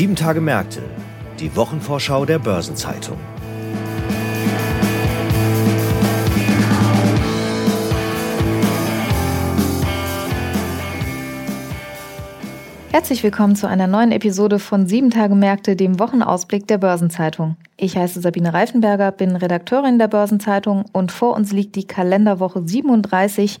Sieben Tage Märkte, die Wochenvorschau der Börsenzeitung. Herzlich willkommen zu einer neuen Episode von Sieben Tage Märkte, dem Wochenausblick der Börsenzeitung. Ich heiße Sabine Reifenberger, bin Redakteurin der Börsenzeitung und vor uns liegt die Kalenderwoche 37.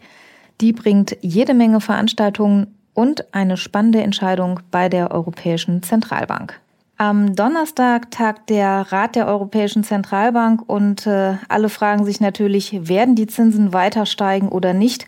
Die bringt jede Menge Veranstaltungen und eine spannende Entscheidung bei der Europäischen Zentralbank. Am Donnerstag tagt der Rat der Europäischen Zentralbank und äh, alle fragen sich natürlich, werden die Zinsen weiter steigen oder nicht?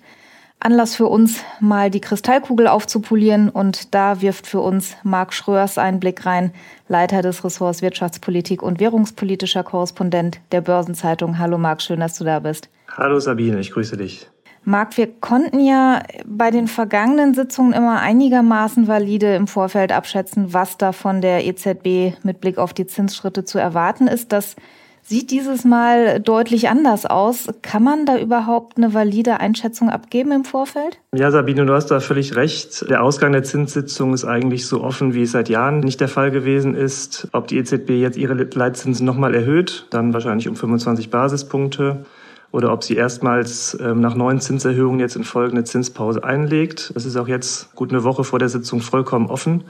Anlass für uns, mal die Kristallkugel aufzupolieren und da wirft für uns Marc Schröers einen Blick rein, Leiter des Ressorts Wirtschaftspolitik und währungspolitischer Korrespondent der Börsenzeitung. Hallo Marc, schön, dass du da bist. Hallo Sabine, ich grüße dich. Marc, wir konnten ja bei den vergangenen Sitzungen immer einigermaßen valide im Vorfeld abschätzen, was da von der EZB mit Blick auf die Zinsschritte zu erwarten ist. Das sieht dieses Mal deutlich anders aus. Kann man da überhaupt eine valide Einschätzung abgeben im Vorfeld? Ja, Sabine, du hast da völlig recht. Der Ausgang der Zinssitzung ist eigentlich so offen, wie es seit Jahren nicht der Fall gewesen ist. Ob die EZB jetzt ihre Leitzinsen nochmal erhöht, dann wahrscheinlich um 25 Basispunkte oder ob sie erstmals ähm, nach neuen Zinserhöhungen jetzt in Folge eine Zinspause einlegt. Das ist auch jetzt gut eine Woche vor der Sitzung vollkommen offen.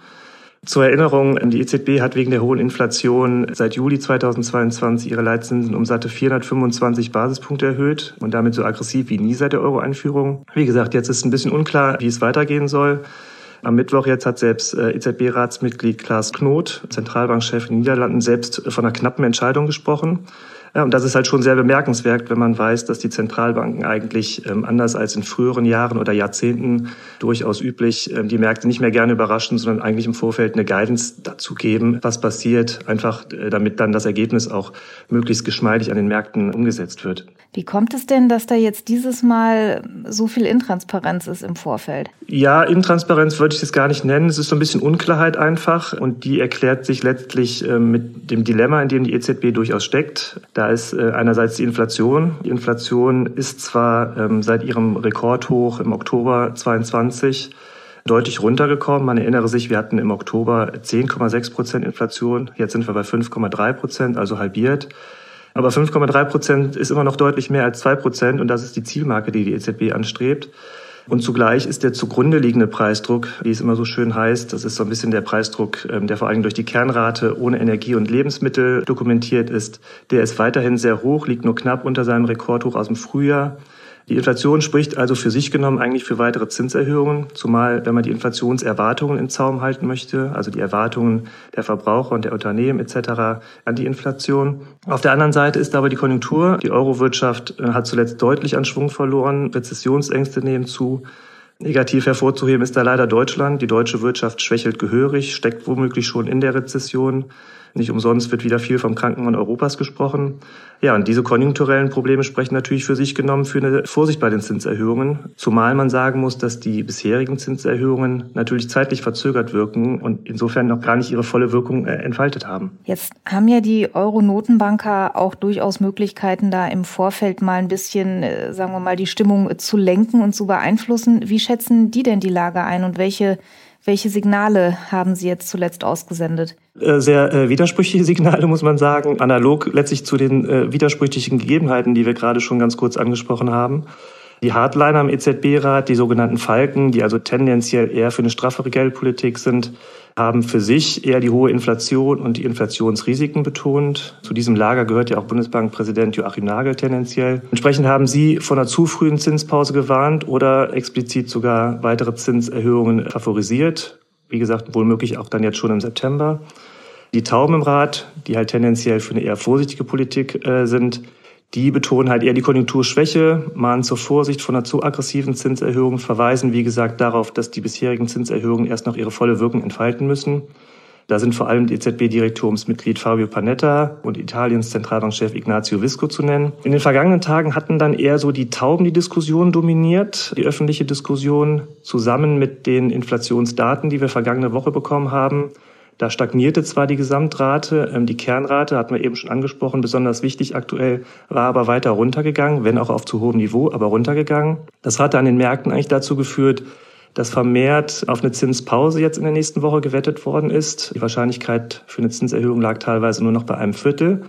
Zur Erinnerung, die EZB hat wegen der hohen Inflation seit Juli 2022 ihre Leitzinsen um satte 425 Basispunkte erhöht und damit so aggressiv wie nie seit der Euro-Einführung. Wie gesagt, jetzt ist ein bisschen unklar, wie es weitergehen soll. Am Mittwoch jetzt hat selbst äh, EZB-Ratsmitglied Klaas Knot, Zentralbankchef in den Niederlanden, selbst von einer knappen Entscheidung gesprochen. Ja, und das ist halt schon sehr bemerkenswert, wenn man weiß, dass die Zentralbanken eigentlich ähm, anders als in früheren Jahren oder Jahrzehnten durchaus üblich ähm, die Märkte nicht mehr gerne überraschen, sondern eigentlich im Vorfeld eine Guidance dazu geben, was passiert, einfach äh, damit dann das Ergebnis auch möglichst geschmeidig an den Märkten umgesetzt wird. Wie kommt es denn, dass da jetzt dieses Mal so viel Intransparenz ist im Vorfeld? Ja, Intransparenz würde ich es gar nicht nennen. Es ist so ein bisschen Unklarheit einfach und die erklärt sich letztlich äh, mit dem Dilemma, in dem die EZB durchaus steckt. Da ist äh, einerseits die Inflation. Die Inflation ist zwar ähm, seit ihrem Rekordhoch im Oktober 22 deutlich runtergekommen. Man erinnere sich, wir hatten im Oktober 10,6 Prozent Inflation. Jetzt sind wir bei 5,3 Prozent, also halbiert. Aber 5,3 Prozent ist immer noch deutlich mehr als 2 Prozent und das ist die Zielmarke, die die EZB anstrebt. Und zugleich ist der zugrunde liegende Preisdruck, wie es immer so schön heißt, das ist so ein bisschen der Preisdruck, ähm, der vor allem durch die Kernrate ohne Energie und Lebensmittel dokumentiert ist, der ist weiterhin sehr hoch, liegt nur knapp unter seinem Rekordhoch aus dem Frühjahr. Die Inflation spricht also für sich genommen eigentlich für weitere Zinserhöhungen, zumal wenn man die Inflationserwartungen im Zaum halten möchte, also die Erwartungen der Verbraucher und der Unternehmen etc. an die Inflation. Auf der anderen Seite ist aber die Konjunktur. Die Eurowirtschaft äh, hat zuletzt deutlich an Schwung verloren, Rezessionsängste nehmen zu. Negativ hervorzuheben ist da leider Deutschland. Die deutsche Wirtschaft schwächelt gehörig, steckt womöglich schon in der Rezession. Nicht umsonst wird wieder viel vom Krankenmann Europas gesprochen. Ja, und diese konjunkturellen Probleme sprechen natürlich für sich genommen für eine Vorsicht bei den Zinserhöhungen. Zumal man sagen muss, dass die bisherigen Zinserhöhungen natürlich zeitlich verzögert wirken und insofern noch gar nicht ihre volle Wirkung äh, entfaltet haben. Jetzt haben ja die Euro-Notenbanker auch durchaus Möglichkeiten, da im Vorfeld mal ein bisschen, äh, sagen wir mal, die Stimmung zu lenken und zu beeinflussen. Wie schätzen die denn die Lage ein und welche welche Signale haben Sie jetzt zuletzt ausgesendet? Äh, sehr äh, widersprüchliche Signale, muss man sagen. Analog letztlich zu den äh, widersprüchlichen Gegebenheiten, die wir gerade schon ganz kurz angesprochen haben. Die Hardliner im EZB-Rat, die sogenannten Falken, die also tendenziell eher für eine straffere Geldpolitik sind, haben für sich eher die hohe Inflation und die Inflationsrisiken betont. Zu diesem Lager gehört ja auch Bundesbankpräsident Joachim Nagel tendenziell. Entsprechend haben Sie von einer zu frühen Zinspause gewarnt oder explizit sogar weitere Zinserhöhungen favorisiert. Wie gesagt, wohl möglich auch dann jetzt schon im September. Die Tauben im Rat, die halt tendenziell für eine eher vorsichtige Politik äh, sind, die betonen halt eher die Konjunkturschwäche, mahnen zur Vorsicht von einer zu aggressiven Zinserhöhung, verweisen, wie gesagt, darauf, dass die bisherigen Zinserhöhungen erst noch ihre volle Wirkung entfalten müssen. Da sind vor allem EZB-Direktoriumsmitglied Fabio Panetta und Italiens Zentralbankchef Ignazio Visco zu nennen. In den vergangenen Tagen hatten dann eher so die Tauben die Diskussion dominiert, die öffentliche Diskussion, zusammen mit den Inflationsdaten, die wir vergangene Woche bekommen haben. Da stagnierte zwar die Gesamtrate, ähm, die Kernrate hatten wir eben schon angesprochen, besonders wichtig aktuell, war aber weiter runtergegangen, wenn auch auf zu hohem Niveau, aber runtergegangen. Das hat an den Märkten eigentlich dazu geführt, dass vermehrt auf eine Zinspause jetzt in der nächsten Woche gewettet worden ist. Die Wahrscheinlichkeit für eine Zinserhöhung lag teilweise nur noch bei einem Viertel.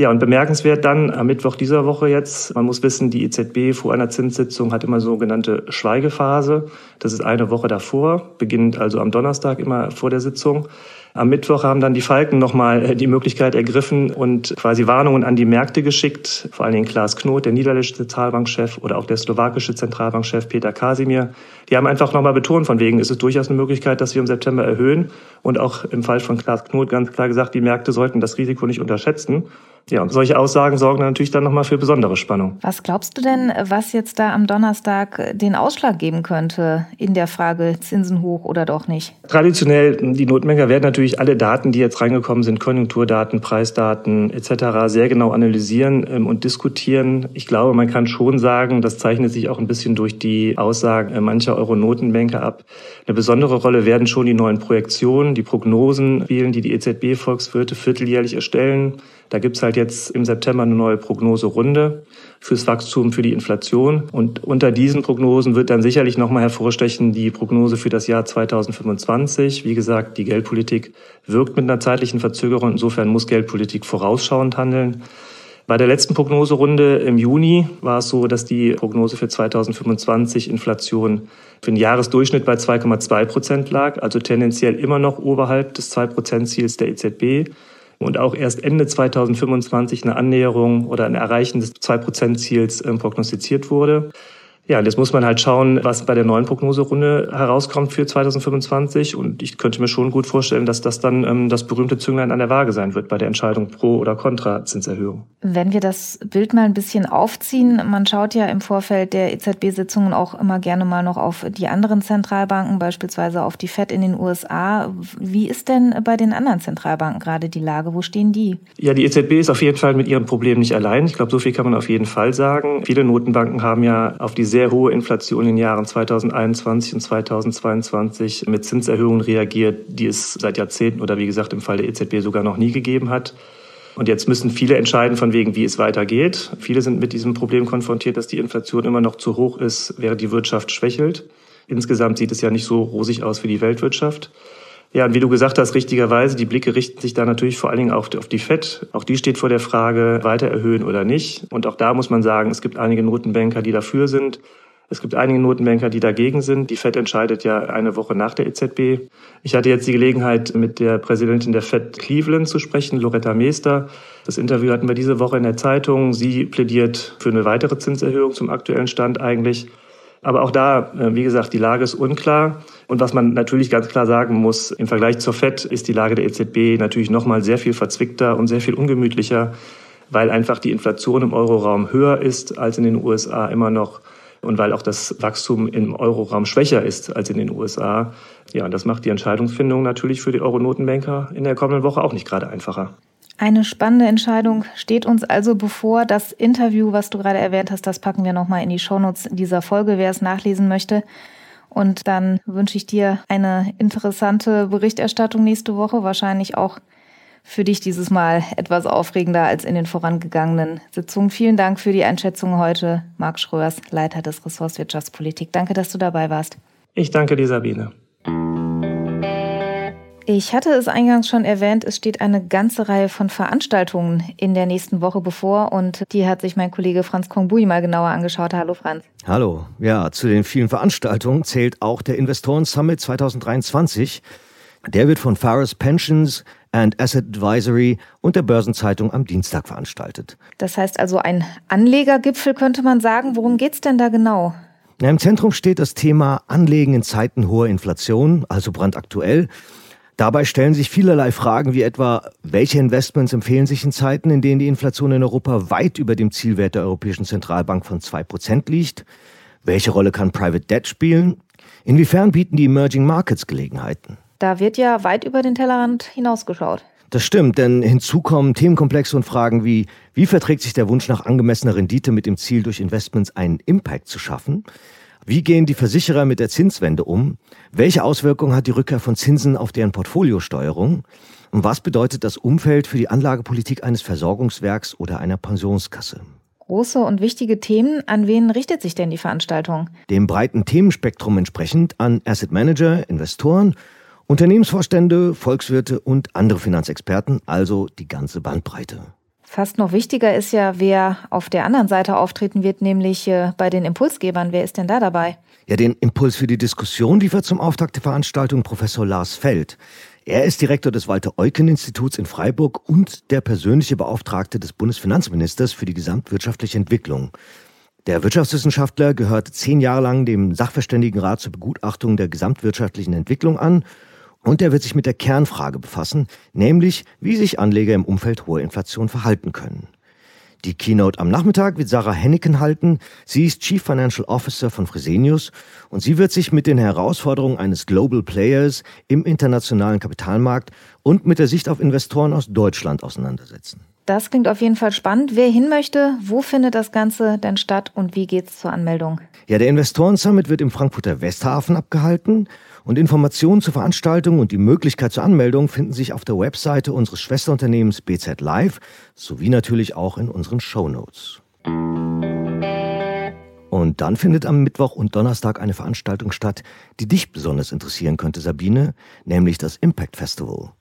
Ja, und bemerkenswert dann am Mittwoch dieser Woche jetzt, man muss wissen, die EZB vor einer Zinssitzung hat immer sogenannte Schweigephase. Das ist eine Woche davor, beginnt also am Donnerstag immer vor der Sitzung. Am Mittwoch haben dann die Falken nochmal die Möglichkeit ergriffen und quasi Warnungen an die Märkte geschickt. Vor allen Dingen Klaas Knot, der niederländische Zentralbankchef oder auch der slowakische Zentralbankchef Peter Kasimir. Die haben einfach nochmal betont, von wegen ist es durchaus eine Möglichkeit, dass wir im September erhöhen. Und auch im Fall von Klaas Knot ganz klar gesagt, die Märkte sollten das Risiko nicht unterschätzen. Ja, und solche Aussagen sorgen natürlich dann nochmal für besondere Spannung. Was glaubst du denn, was jetzt da am Donnerstag den Ausschlag geben könnte in der Frage Zinsen hoch oder doch nicht? Traditionell, die Notmenker werden natürlich alle Daten, die jetzt reingekommen sind, Konjunkturdaten, Preisdaten etc., sehr genau analysieren ähm, und diskutieren. Ich glaube, man kann schon sagen, das zeichnet sich auch ein bisschen durch die Aussagen äh, mancher Euro-Notenbanker ab. Eine besondere Rolle werden schon die neuen Projektionen, die Prognosen spielen, die die EZB-Volkswirte vierteljährlich erstellen. Da gibt's halt jetzt im September eine neue Prognoserunde fürs Wachstum, für die Inflation. Und unter diesen Prognosen wird dann sicherlich nochmal hervorstechen die Prognose für das Jahr 2025. Wie gesagt, die Geldpolitik wirkt mit einer zeitlichen Verzögerung. Insofern muss Geldpolitik vorausschauend handeln. Bei der letzten Prognoserunde im Juni war es so, dass die Prognose für 2025 Inflation für den Jahresdurchschnitt bei 2,2 Prozent lag, also tendenziell immer noch oberhalb des 2 Prozent Ziels der EZB und auch erst Ende 2025 eine Annäherung oder ein Erreichen des 2-Prozent-Ziels ähm, prognostiziert wurde. Ja, und jetzt muss man halt schauen, was bei der neuen Prognoserunde herauskommt für 2025. Und ich könnte mir schon gut vorstellen, dass das dann ähm, das berühmte Zünglein an der Waage sein wird bei der Entscheidung pro oder contra Zinserhöhung. Wenn wir das Bild mal ein bisschen aufziehen, man schaut ja im Vorfeld der EZB-Sitzungen auch immer gerne mal noch auf die anderen Zentralbanken, beispielsweise auf die Fed in den USA. Wie ist denn bei den anderen Zentralbanken gerade die Lage? Wo stehen die? Ja, die EZB ist auf jeden Fall mit ihrem Problem nicht allein. Ich glaube, so viel kann man auf jeden Fall sagen. Viele Notenbanken haben ja auf die sehr hohe Inflation in den Jahren 2021 und 2022 mit Zinserhöhungen reagiert, die es seit Jahrzehnten oder wie gesagt im Fall der EZB sogar noch nie gegeben hat. Und jetzt müssen viele entscheiden von wegen, wie es weitergeht. Viele sind mit diesem Problem konfrontiert, dass die Inflation immer noch zu hoch ist, während die Wirtschaft schwächelt. Insgesamt sieht es ja nicht so rosig aus für die Weltwirtschaft. Ja, und wie du gesagt hast, richtigerweise, die Blicke richten sich da natürlich vor allen Dingen auf, auf die FED. Auch die steht vor der Frage, weiter erhöhen oder nicht. Und auch da muss man sagen, es gibt einige Notenbanker, die dafür sind. Es gibt einige Notenbanker, die dagegen sind. Die FED entscheidet ja eine Woche nach der EZB. Ich hatte jetzt die Gelegenheit, mit der Präsidentin der FED Cleveland zu sprechen, Loretta Meester. Das Interview hatten wir diese Woche in der Zeitung. Sie plädiert für eine weitere Zinserhöhung zum aktuellen Stand eigentlich. Aber auch da, äh, wie gesagt, die Lage ist unklar. Und was man natürlich ganz klar sagen muss, im Vergleich zur FED ist die Lage der EZB natürlich nochmal sehr viel verzwickter und sehr viel ungemütlicher, weil einfach die Inflation im Euroraum höher ist als in den USA immer noch und weil auch das Wachstum im Euroraum schwächer ist als in den USA. Ja, und das macht die Entscheidungsfindung natürlich für die Euronotenbanker in der kommenden Woche auch nicht gerade einfacher. Eine spannende Entscheidung steht uns also bevor. Das Interview, was du gerade erwähnt hast, das packen wir nochmal in die Shownotes dieser Folge, wer es nachlesen möchte. Und dann wünsche ich dir eine interessante Berichterstattung nächste Woche. Wahrscheinlich auch für dich dieses Mal etwas aufregender als in den vorangegangenen Sitzungen. Vielen Dank für die Einschätzung heute. Marc Schröers, Leiter des Ressorts Wirtschaftspolitik. Danke, dass du dabei warst. Ich danke dir, Sabine. Ich hatte es eingangs schon erwähnt, es steht eine ganze Reihe von Veranstaltungen in der nächsten Woche bevor und die hat sich mein Kollege Franz Kongbui mal genauer angeschaut. Hallo Franz. Hallo. Ja, zu den vielen Veranstaltungen zählt auch der Investoren Summit 2023. Der wird von Farris Pensions and Asset Advisory und der Börsenzeitung am Dienstag veranstaltet. Das heißt also ein Anlegergipfel könnte man sagen. Worum geht's denn da genau? Im Zentrum steht das Thema Anlegen in Zeiten hoher Inflation, also brandaktuell. Dabei stellen sich vielerlei Fragen wie etwa, welche Investments empfehlen sich in Zeiten, in denen die Inflation in Europa weit über dem Zielwert der Europäischen Zentralbank von 2% liegt? Welche Rolle kann Private Debt spielen? Inwiefern bieten die Emerging Markets Gelegenheiten? Da wird ja weit über den Tellerrand hinausgeschaut. Das stimmt, denn hinzu kommen Themenkomplexe und Fragen wie, wie verträgt sich der Wunsch nach angemessener Rendite mit dem Ziel, durch Investments einen Impact zu schaffen? Wie gehen die Versicherer mit der Zinswende um? Welche Auswirkungen hat die Rückkehr von Zinsen auf deren Portfoliosteuerung? Und was bedeutet das Umfeld für die Anlagepolitik eines Versorgungswerks oder einer Pensionskasse? Große und wichtige Themen. An wen richtet sich denn die Veranstaltung? Dem breiten Themenspektrum entsprechend an Asset Manager, Investoren, Unternehmensvorstände, Volkswirte und andere Finanzexperten, also die ganze Bandbreite. Fast noch wichtiger ist ja, wer auf der anderen Seite auftreten wird, nämlich äh, bei den Impulsgebern. Wer ist denn da dabei? Ja, den Impuls für die Diskussion liefert zum Auftakt der Veranstaltung Professor Lars Feld. Er ist Direktor des Walter-Eucken-Instituts in Freiburg und der persönliche Beauftragte des Bundesfinanzministers für die gesamtwirtschaftliche Entwicklung. Der Wirtschaftswissenschaftler gehört zehn Jahre lang dem Sachverständigenrat zur Begutachtung der gesamtwirtschaftlichen Entwicklung an und er wird sich mit der Kernfrage befassen, nämlich wie sich Anleger im Umfeld hoher Inflation verhalten können. Die Keynote am Nachmittag wird Sarah Henneken halten. Sie ist Chief Financial Officer von Fresenius und sie wird sich mit den Herausforderungen eines Global Players im internationalen Kapitalmarkt und mit der Sicht auf Investoren aus Deutschland auseinandersetzen. Das klingt auf jeden Fall spannend. Wer hin möchte, wo findet das Ganze denn statt und wie geht's zur Anmeldung? Ja, der Investoren Summit wird im Frankfurter Westhafen abgehalten und Informationen zur Veranstaltung und die Möglichkeit zur Anmeldung finden sich auf der Webseite unseres Schwesterunternehmens BZ Live sowie natürlich auch in unseren Show Notes. Und dann findet am Mittwoch und Donnerstag eine Veranstaltung statt, die dich besonders interessieren könnte, Sabine, nämlich das Impact Festival.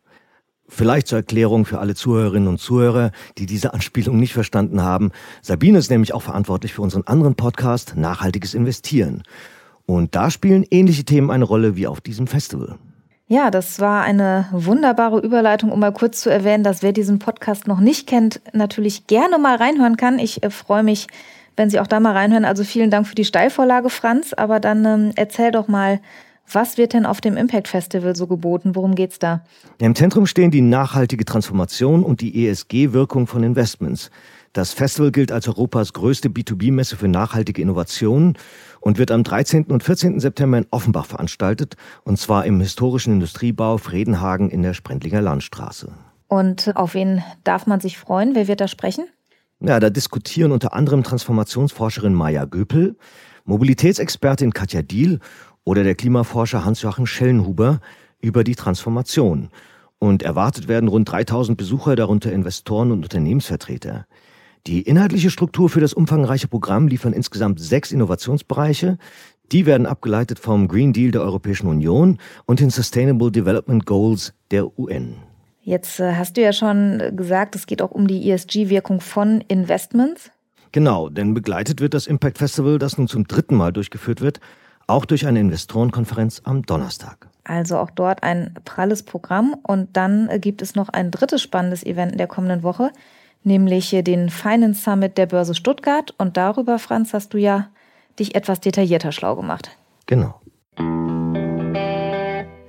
Vielleicht zur Erklärung für alle Zuhörerinnen und Zuhörer, die diese Anspielung nicht verstanden haben. Sabine ist nämlich auch verantwortlich für unseren anderen Podcast Nachhaltiges Investieren. Und da spielen ähnliche Themen eine Rolle wie auf diesem Festival. Ja, das war eine wunderbare Überleitung, um mal kurz zu erwähnen, dass wer diesen Podcast noch nicht kennt, natürlich gerne mal reinhören kann. Ich äh, freue mich, wenn Sie auch da mal reinhören. Also vielen Dank für die Steilvorlage, Franz. Aber dann ähm, erzähl doch mal, was wird denn auf dem Impact Festival so geboten? Worum geht's da? Im Zentrum stehen die nachhaltige Transformation und die ESG-Wirkung von Investments. Das Festival gilt als Europas größte B2B-Messe für nachhaltige Innovationen und wird am 13. und 14. September in Offenbach veranstaltet, und zwar im historischen Industriebau Fredenhagen in der Sprendlinger Landstraße. Und auf wen darf man sich freuen? Wer wird da sprechen? Ja, da diskutieren unter anderem Transformationsforscherin Maya Göpel, Mobilitätsexpertin Katja Diel oder der Klimaforscher Hans-Joachim Schellenhuber über die Transformation. Und erwartet werden rund 3000 Besucher, darunter Investoren und Unternehmensvertreter. Die inhaltliche Struktur für das umfangreiche Programm liefern insgesamt sechs Innovationsbereiche. Die werden abgeleitet vom Green Deal der Europäischen Union und den Sustainable Development Goals der UN. Jetzt äh, hast du ja schon gesagt, es geht auch um die ESG-Wirkung von Investments. Genau, denn begleitet wird das Impact Festival, das nun zum dritten Mal durchgeführt wird, auch durch eine Investorenkonferenz am Donnerstag. Also auch dort ein pralles Programm. Und dann äh, gibt es noch ein drittes spannendes Event in der kommenden Woche, nämlich den Finance Summit der Börse Stuttgart. Und darüber, Franz, hast du ja dich etwas detaillierter schlau gemacht. Genau.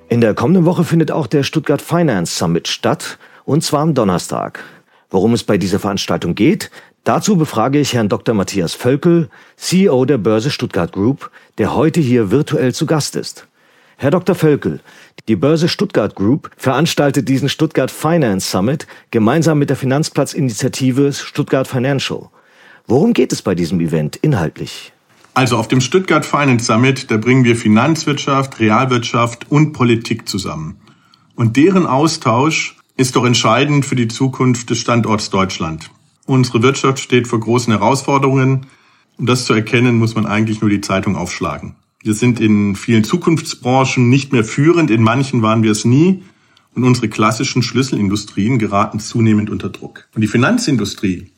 In der kommenden Woche findet auch der Stuttgart Finance Summit statt, und zwar am Donnerstag. Worum es bei dieser Veranstaltung geht, Dazu befrage ich Herrn Dr. Matthias Völkel, CEO der Börse Stuttgart Group, der heute hier virtuell zu Gast ist. Herr Dr. Völkel, die Börse Stuttgart Group veranstaltet diesen Stuttgart Finance Summit gemeinsam mit der Finanzplatzinitiative Stuttgart Financial. Worum geht es bei diesem Event inhaltlich? Also auf dem Stuttgart Finance Summit, da bringen wir Finanzwirtschaft, Realwirtschaft und Politik zusammen. Und deren Austausch ist doch entscheidend für die Zukunft des Standorts Deutschland. Unsere Wirtschaft steht vor großen Herausforderungen. Um das zu erkennen, muss man eigentlich nur die Zeitung aufschlagen. Wir sind in vielen Zukunftsbranchen nicht mehr führend, in manchen waren wir es nie. Und unsere klassischen Schlüsselindustrien geraten zunehmend unter Druck. Und die Finanzindustrie,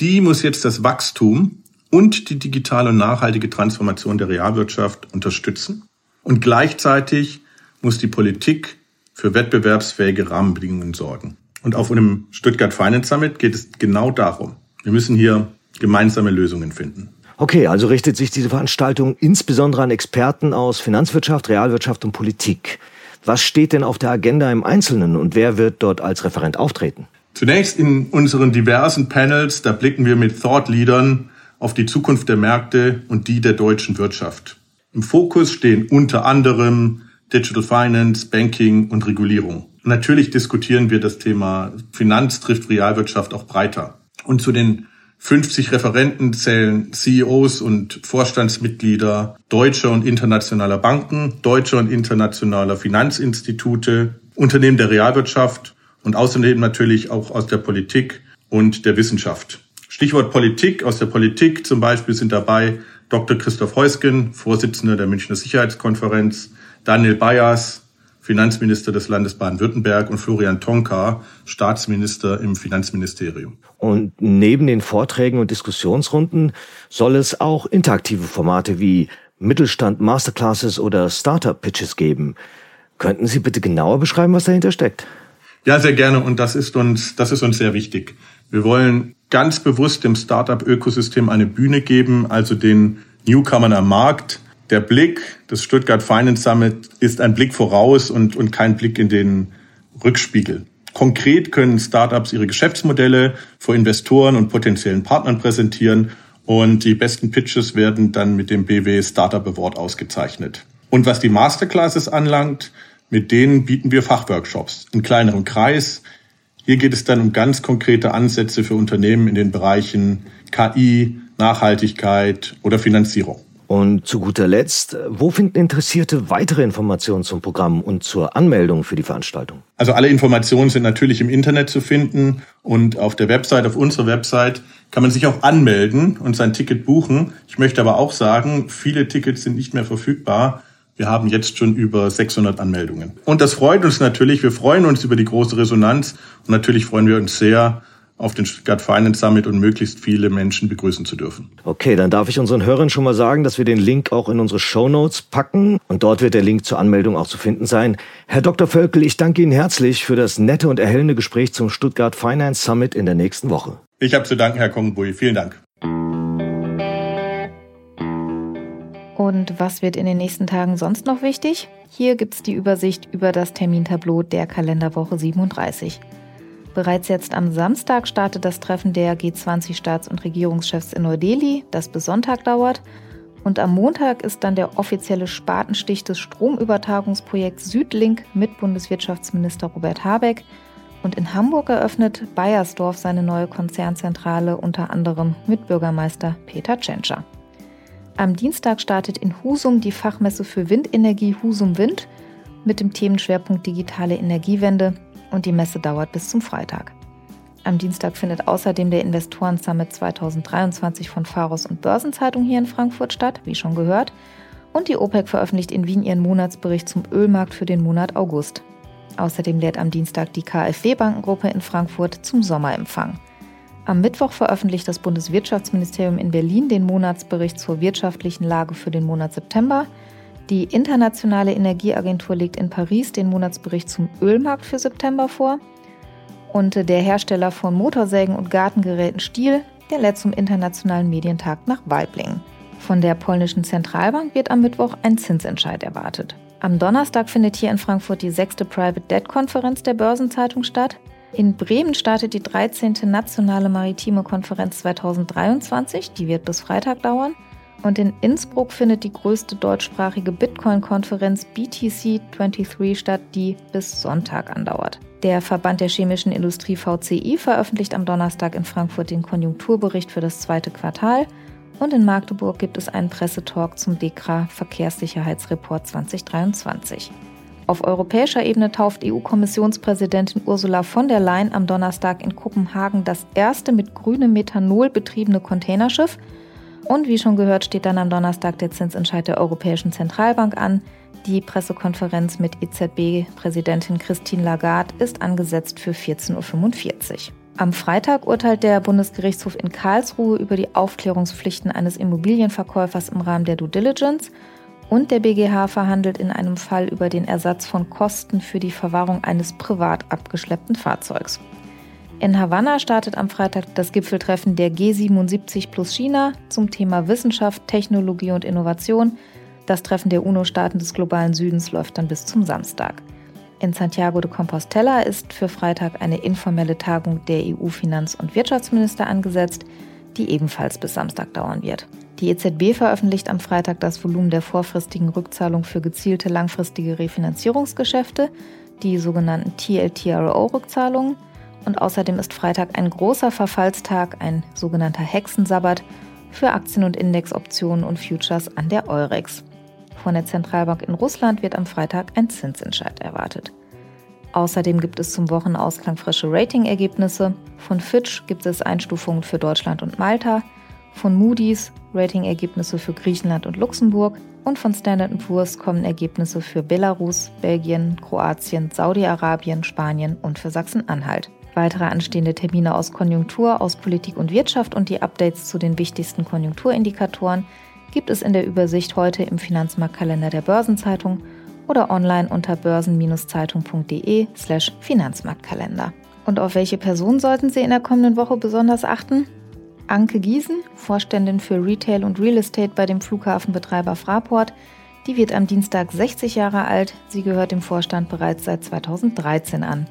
die muss jetzt das Wachstum und die digitale und nachhaltige Transformation der Realwirtschaft unterstützen. Und gleichzeitig muss die Politik für wettbewerbsfähige Rahmenbedingungen sorgen. Und auf einem Stuttgart Finance Summit geht es genau darum. Wir müssen hier gemeinsame Lösungen finden. Okay, also richtet sich diese Veranstaltung insbesondere an Experten aus Finanzwirtschaft, Realwirtschaft und Politik. Was steht denn auf der Agenda im Einzelnen und wer wird dort als Referent auftreten? Zunächst in unseren diversen Panels, da blicken wir mit Thought Leadern auf die Zukunft der Märkte und die der deutschen Wirtschaft. Im Fokus stehen unter anderem Digital Finance, Banking und Regulierung. Natürlich diskutieren wir das Thema Finanz trifft Realwirtschaft auch breiter. Und zu den 50 Referenten zählen CEOs und Vorstandsmitglieder deutscher und internationaler Banken, deutscher und internationaler Finanzinstitute, Unternehmen der Realwirtschaft und außerdem natürlich auch aus der Politik und der Wissenschaft. Stichwort Politik. Aus der Politik zum Beispiel sind dabei Dr. Christoph Heusgen, Vorsitzender der Münchner Sicherheitskonferenz, Daniel Bayers, Finanzminister des Landes Baden-Württemberg und Florian Tonka, Staatsminister im Finanzministerium. Und neben den Vorträgen und Diskussionsrunden soll es auch interaktive Formate wie Mittelstand Masterclasses oder Startup Pitches geben. Könnten Sie bitte genauer beschreiben, was dahinter steckt? Ja, sehr gerne. Und das ist uns, das ist uns sehr wichtig. Wir wollen ganz bewusst dem Startup-Ökosystem eine Bühne geben, also den Newcomern am Markt. Der Blick des Stuttgart Finance Summit ist ein Blick voraus und, und kein Blick in den Rückspiegel. Konkret können Startups ihre Geschäftsmodelle vor Investoren und potenziellen Partnern präsentieren und die besten Pitches werden dann mit dem BW Startup Award ausgezeichnet. Und was die Masterclasses anlangt, mit denen bieten wir Fachworkshops in kleinerem Kreis. Hier geht es dann um ganz konkrete Ansätze für Unternehmen in den Bereichen KI, Nachhaltigkeit oder Finanzierung. Und zu guter Letzt, wo finden Interessierte weitere Informationen zum Programm und zur Anmeldung für die Veranstaltung? Also alle Informationen sind natürlich im Internet zu finden und auf der Website, auf unserer Website kann man sich auch anmelden und sein Ticket buchen. Ich möchte aber auch sagen, viele Tickets sind nicht mehr verfügbar. Wir haben jetzt schon über 600 Anmeldungen. Und das freut uns natürlich. Wir freuen uns über die große Resonanz. Und natürlich freuen wir uns sehr, auf den Stuttgart Finance Summit und möglichst viele Menschen begrüßen zu dürfen. Okay, dann darf ich unseren Hörern schon mal sagen, dass wir den Link auch in unsere Show Notes packen und dort wird der Link zur Anmeldung auch zu finden sein. Herr Dr. Völkel, ich danke Ihnen herzlich für das nette und erhellende Gespräch zum Stuttgart Finance Summit in der nächsten Woche. Ich habe zu danken, Herr Kongenbui. Vielen Dank. Und was wird in den nächsten Tagen sonst noch wichtig? Hier gibt es die Übersicht über das Termintableau der Kalenderwoche 37. Bereits jetzt am Samstag startet das Treffen der G20-Staats- und Regierungschefs in Neu-Delhi, das bis Sonntag dauert. Und am Montag ist dann der offizielle Spatenstich des Stromübertragungsprojekts Südlink mit Bundeswirtschaftsminister Robert Habeck. Und in Hamburg eröffnet Bayersdorf seine neue Konzernzentrale unter anderem mit Bürgermeister Peter Tschentscher. Am Dienstag startet in Husum die Fachmesse für Windenergie Husum Wind mit dem Themenschwerpunkt digitale Energiewende und die Messe dauert bis zum Freitag. Am Dienstag findet außerdem der Investoren Summit 2023 von Pharos und Börsenzeitung hier in Frankfurt statt, wie schon gehört. Und die OPEC veröffentlicht in Wien ihren Monatsbericht zum Ölmarkt für den Monat August. Außerdem lädt am Dienstag die KfW-Bankengruppe in Frankfurt zum Sommerempfang. Am Mittwoch veröffentlicht das Bundeswirtschaftsministerium in Berlin den Monatsbericht zur wirtschaftlichen Lage für den Monat September. Die Internationale Energieagentur legt in Paris den Monatsbericht zum Ölmarkt für September vor. Und der Hersteller von Motorsägen und Gartengeräten Stiel, der lädt zum Internationalen Medientag nach Weiblingen. Von der polnischen Zentralbank wird am Mittwoch ein Zinsentscheid erwartet. Am Donnerstag findet hier in Frankfurt die sechste Private Debt Konferenz der Börsenzeitung statt. In Bremen startet die 13. Nationale Maritime Konferenz 2023, die wird bis Freitag dauern. Und in Innsbruck findet die größte deutschsprachige Bitcoin-Konferenz BTC 23 statt, die bis Sonntag andauert. Der Verband der chemischen Industrie VCI veröffentlicht am Donnerstag in Frankfurt den Konjunkturbericht für das zweite Quartal. Und in Magdeburg gibt es einen Pressetalk zum DEKRA Verkehrssicherheitsreport 2023. Auf europäischer Ebene tauft EU-Kommissionspräsidentin Ursula von der Leyen am Donnerstag in Kopenhagen das erste mit grünem Methanol betriebene Containerschiff. Und wie schon gehört, steht dann am Donnerstag der Zinsentscheid der Europäischen Zentralbank an. Die Pressekonferenz mit EZB-Präsidentin Christine Lagarde ist angesetzt für 14.45 Uhr. Am Freitag urteilt der Bundesgerichtshof in Karlsruhe über die Aufklärungspflichten eines Immobilienverkäufers im Rahmen der Due Diligence und der BGH verhandelt in einem Fall über den Ersatz von Kosten für die Verwahrung eines privat abgeschleppten Fahrzeugs. In Havanna startet am Freitag das Gipfeltreffen der G77 plus China zum Thema Wissenschaft, Technologie und Innovation. Das Treffen der UNO-Staaten des globalen Südens läuft dann bis zum Samstag. In Santiago de Compostela ist für Freitag eine informelle Tagung der EU-Finanz- und Wirtschaftsminister angesetzt, die ebenfalls bis Samstag dauern wird. Die EZB veröffentlicht am Freitag das Volumen der vorfristigen Rückzahlung für gezielte langfristige Refinanzierungsgeschäfte, die sogenannten TLTRO-Rückzahlungen. Und außerdem ist Freitag ein großer Verfallstag, ein sogenannter Hexensabbat für Aktien- und Indexoptionen und Futures an der Eurex. Von der Zentralbank in Russland wird am Freitag ein Zinsentscheid erwartet. Außerdem gibt es zum Wochenausklang frische Ratingergebnisse. Von Fitch gibt es Einstufungen für Deutschland und Malta, von Moody's Ratingergebnisse für Griechenland und Luxemburg und von Standard Poor's kommen Ergebnisse für Belarus, Belgien, Kroatien, Saudi-Arabien, Spanien und für Sachsen-Anhalt. Weitere anstehende Termine aus Konjunktur, aus Politik und Wirtschaft und die Updates zu den wichtigsten Konjunkturindikatoren gibt es in der Übersicht heute im Finanzmarktkalender der Börsenzeitung oder online unter börsen-zeitung.de/slash Finanzmarktkalender. Und auf welche Person sollten Sie in der kommenden Woche besonders achten? Anke Giesen, Vorständin für Retail und Real Estate bei dem Flughafenbetreiber Fraport, die wird am Dienstag 60 Jahre alt. Sie gehört dem Vorstand bereits seit 2013 an.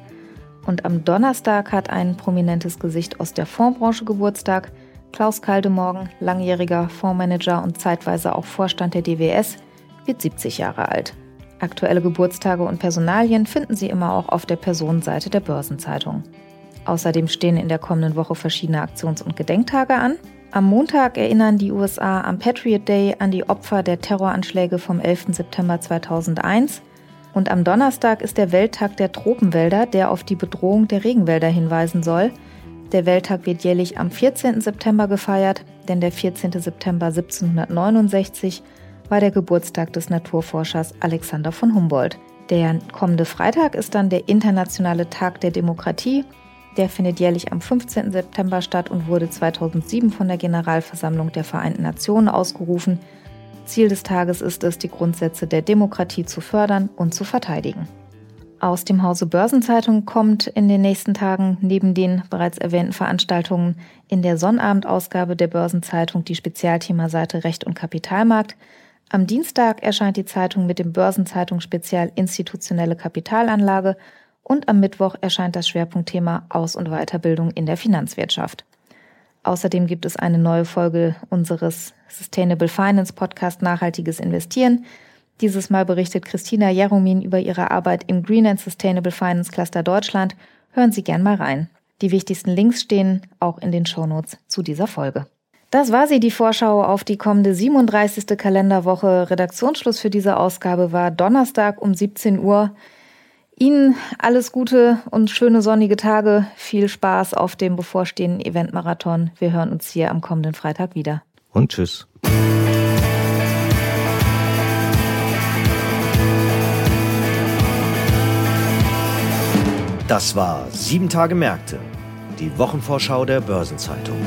Und am Donnerstag hat ein prominentes Gesicht aus der Fondsbranche Geburtstag. Klaus Kaldemorgen, langjähriger Fondsmanager und zeitweise auch Vorstand der DWS, wird 70 Jahre alt. Aktuelle Geburtstage und Personalien finden Sie immer auch auf der Personenseite der Börsenzeitung. Außerdem stehen in der kommenden Woche verschiedene Aktions- und Gedenktage an. Am Montag erinnern die USA am Patriot Day an die Opfer der Terroranschläge vom 11. September 2001. Und am Donnerstag ist der Welttag der Tropenwälder, der auf die Bedrohung der Regenwälder hinweisen soll. Der Welttag wird jährlich am 14. September gefeiert, denn der 14. September 1769 war der Geburtstag des Naturforschers Alexander von Humboldt. Der kommende Freitag ist dann der Internationale Tag der Demokratie der findet jährlich am 15. September statt und wurde 2007 von der Generalversammlung der Vereinten Nationen ausgerufen. Ziel des Tages ist es, die Grundsätze der Demokratie zu fördern und zu verteidigen. Aus dem Hause Börsenzeitung kommt in den nächsten Tagen neben den bereits erwähnten Veranstaltungen in der Sonnabendausgabe der Börsenzeitung die Spezialthemaseite Recht und Kapitalmarkt. Am Dienstag erscheint die Zeitung mit dem Börsenzeitung Spezial Institutionelle Kapitalanlage und am Mittwoch erscheint das Schwerpunktthema Aus- und Weiterbildung in der Finanzwirtschaft. Außerdem gibt es eine neue Folge unseres Sustainable Finance Podcast Nachhaltiges Investieren. Dieses Mal berichtet Christina Jeromin über ihre Arbeit im Green and Sustainable Finance Cluster Deutschland. Hören Sie gern mal rein. Die wichtigsten Links stehen auch in den Shownotes zu dieser Folge. Das war sie, die Vorschau auf die kommende 37. Kalenderwoche. Redaktionsschluss für diese Ausgabe war Donnerstag um 17 Uhr. Ihnen alles Gute und schöne sonnige Tage. Viel Spaß auf dem bevorstehenden Eventmarathon. Wir hören uns hier am kommenden Freitag wieder. Und tschüss. Das war Sieben Tage Märkte, die Wochenvorschau der Börsenzeitung.